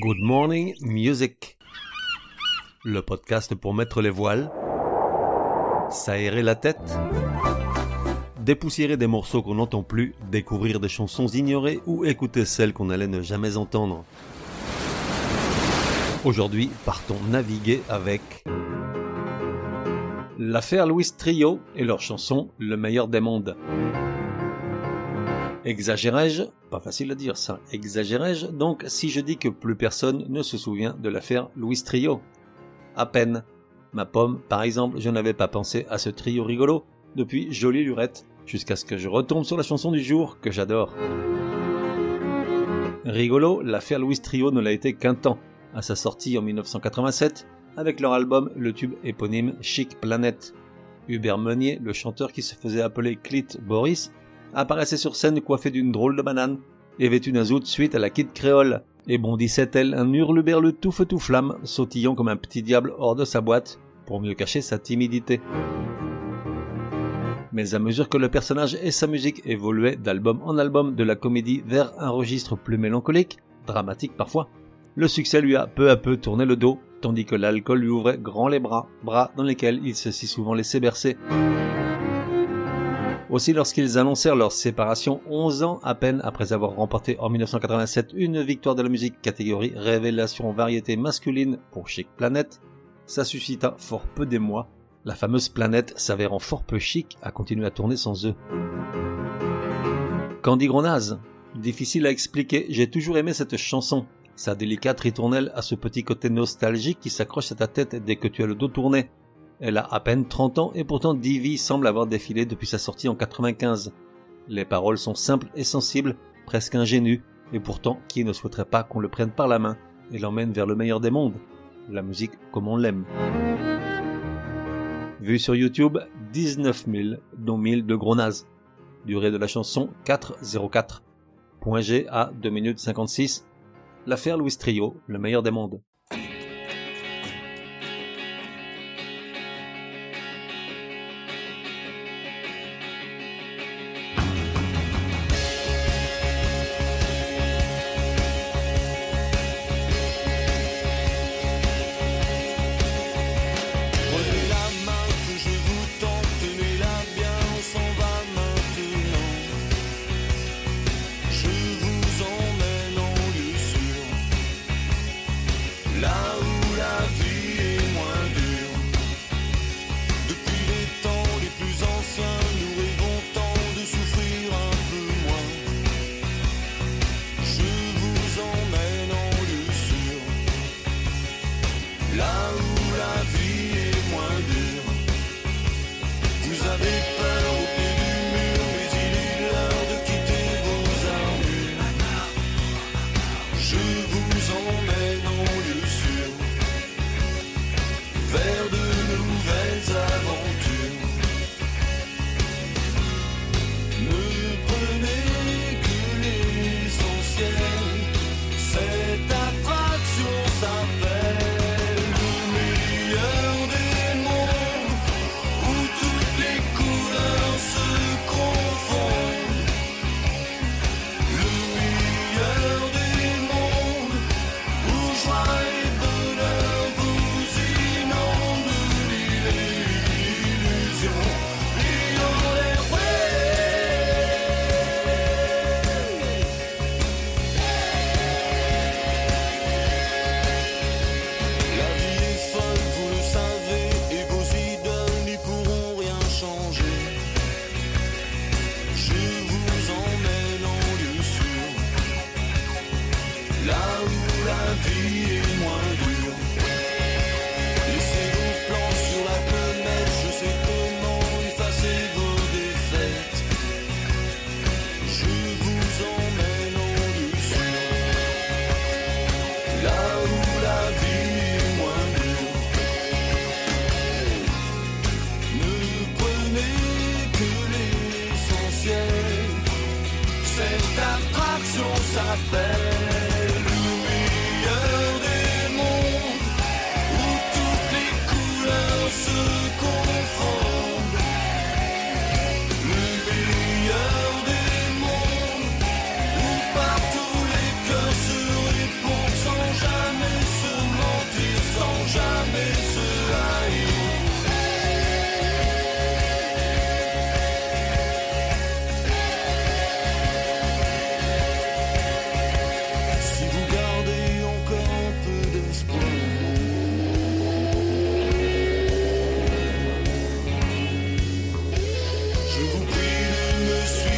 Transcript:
Good Morning Music. Le podcast pour mettre les voiles, s'aérer la tête, dépoussiérer des morceaux qu'on n'entend plus, découvrir des chansons ignorées ou écouter celles qu'on allait ne jamais entendre. Aujourd'hui, partons naviguer avec l'affaire Louis Trio et leur chanson Le meilleur des mondes. Exagérais-je? Pas facile à dire ça. Exagérais-je donc si je dis que plus personne ne se souvient de l'affaire Louis Trio À peine. Ma pomme, par exemple, je n'avais pas pensé à ce trio rigolo depuis Jolie Lurette, jusqu'à ce que je retombe sur la chanson du jour que j'adore. Rigolo, l'affaire Louis Trio ne l'a été qu'un temps, à sa sortie en 1987, avec leur album le tube éponyme Chic Planet. Hubert Meunier, le chanteur qui se faisait appeler Clit Boris, apparaissait sur scène coiffé d'une drôle de banane et vêtu d'un zout suite à la kid créole, et bondissait elle un hurleberle tout feu tout flamme, sautillant comme un petit diable hors de sa boîte, pour mieux cacher sa timidité. Mais à mesure que le personnage et sa musique évoluaient d'album en album de la comédie vers un registre plus mélancolique, dramatique parfois, le succès lui a peu à peu tourné le dos, tandis que l'alcool lui ouvrait grand les bras, bras dans lesquels il s'est si souvent laissé bercer. Aussi lorsqu'ils annoncèrent leur séparation 11 ans à peine après avoir remporté en 1987 une victoire de la musique catégorie révélation variété masculine pour Chic Planet, ça suscita fort peu d'émoi, la fameuse planète s'avérant fort peu chic à continuer à tourner sans eux. Candy Gronaz Difficile à expliquer, j'ai toujours aimé cette chanson, sa délicate ritournelle a ce petit côté nostalgique qui s'accroche à ta tête dès que tu as le dos tourné, elle a à peine 30 ans et pourtant Divi semble avoir défilé depuis sa sortie en 95. Les paroles sont simples et sensibles, presque ingénues, et pourtant qui ne souhaiterait pas qu'on le prenne par la main et l'emmène vers le meilleur des mondes La musique comme on l'aime. Vu sur YouTube, 19 000, dont 1000 de gros nazes. Durée de la chanson 4.04. Point G à 2 minutes 56. L'affaire Louis Trio, le meilleur des mondes. Je vous nothing. Je vous prie de me suivre.